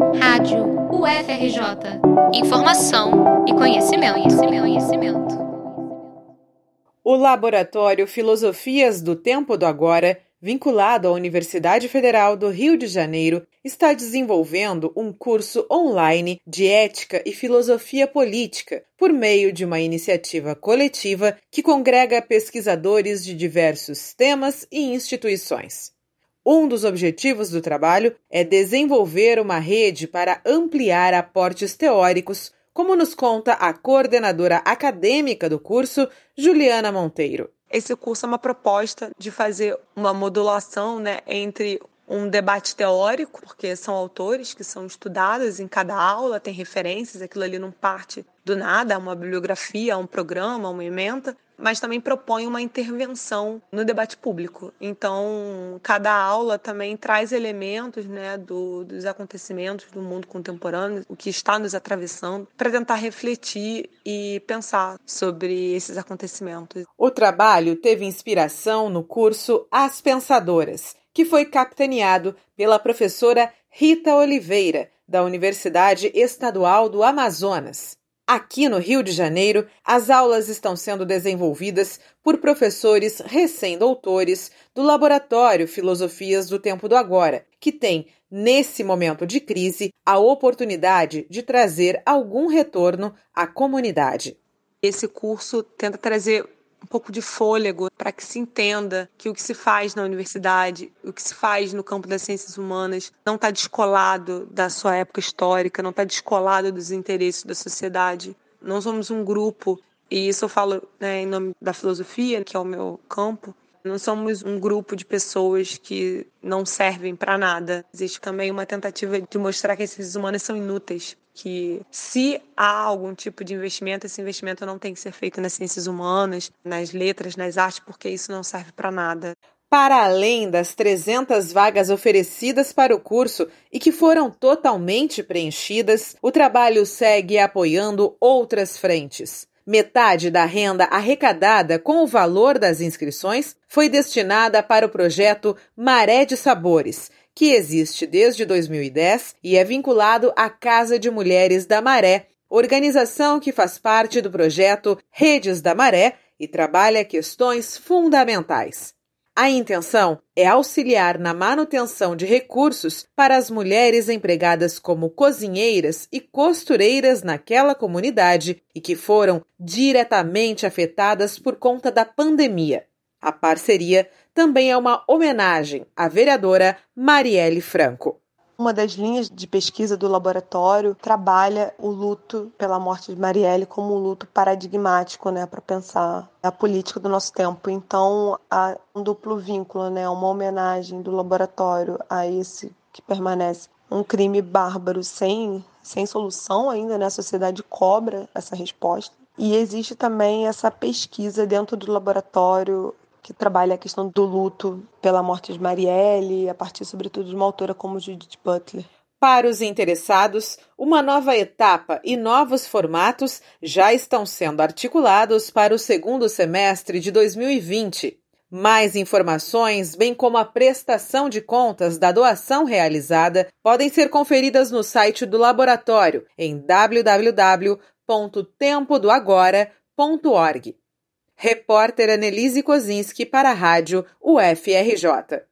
Rádio UFRJ. Informação e conhecimento, conhecimento, conhecimento. O Laboratório Filosofias do Tempo do Agora, vinculado à Universidade Federal do Rio de Janeiro, está desenvolvendo um curso online de ética e filosofia política por meio de uma iniciativa coletiva que congrega pesquisadores de diversos temas e instituições. Um dos objetivos do trabalho é desenvolver uma rede para ampliar aportes teóricos, como nos conta a coordenadora acadêmica do curso, Juliana Monteiro. Esse curso é uma proposta de fazer uma modulação né, entre um debate teórico, porque são autores que são estudados em cada aula, tem referências, aquilo ali não parte do nada, é uma bibliografia, um programa, uma ementa, mas também propõe uma intervenção no debate público. Então, cada aula também traz elementos né, do, dos acontecimentos do mundo contemporâneo, o que está nos atravessando, para tentar refletir e pensar sobre esses acontecimentos. O trabalho teve inspiração no curso As Pensadoras, que foi capitaneado pela professora Rita Oliveira, da Universidade Estadual do Amazonas. Aqui no Rio de Janeiro, as aulas estão sendo desenvolvidas por professores recém-doutores do Laboratório Filosofias do Tempo do Agora, que tem, nesse momento de crise, a oportunidade de trazer algum retorno à comunidade. Esse curso tenta trazer um pouco de fôlego para que se entenda que o que se faz na universidade, o que se faz no campo das ciências humanas, não está descolado da sua época histórica, não está descolado dos interesses da sociedade. Não somos um grupo, e isso eu falo né, em nome da filosofia, que é o meu campo, não somos um grupo de pessoas que não servem para nada. Existe também uma tentativa de mostrar que ciências humanas são inúteis, que se há algum tipo de investimento, esse investimento não tem que ser feito nas ciências humanas, nas letras, nas artes, porque isso não serve para nada. Para além das 300 vagas oferecidas para o curso e que foram totalmente preenchidas, o trabalho segue apoiando outras frentes. Metade da renda arrecadada com o valor das inscrições foi destinada para o projeto Maré de Sabores, que existe desde 2010 e é vinculado à Casa de Mulheres da Maré, organização que faz parte do projeto Redes da Maré e trabalha questões fundamentais. A intenção é auxiliar na manutenção de recursos para as mulheres empregadas como cozinheiras e costureiras naquela comunidade e que foram diretamente afetadas por conta da pandemia. A parceria também é uma homenagem à vereadora Marielle Franco. Uma das linhas de pesquisa do laboratório trabalha o luto pela morte de Marielle como um luto paradigmático, né, para pensar a política do nosso tempo. Então, há um duplo vínculo, né, uma homenagem do laboratório a esse que permanece um crime bárbaro sem sem solução ainda, né? A sociedade cobra essa resposta. E existe também essa pesquisa dentro do laboratório que trabalha a questão do luto pela morte de Marielle, a partir, sobretudo, de uma autora como Judith Butler. Para os interessados, uma nova etapa e novos formatos já estão sendo articulados para o segundo semestre de 2020. Mais informações, bem como a prestação de contas da doação realizada, podem ser conferidas no site do laboratório em www.tempodoagora.org. Repórter Annelise Kozinski para a Rádio UFRJ.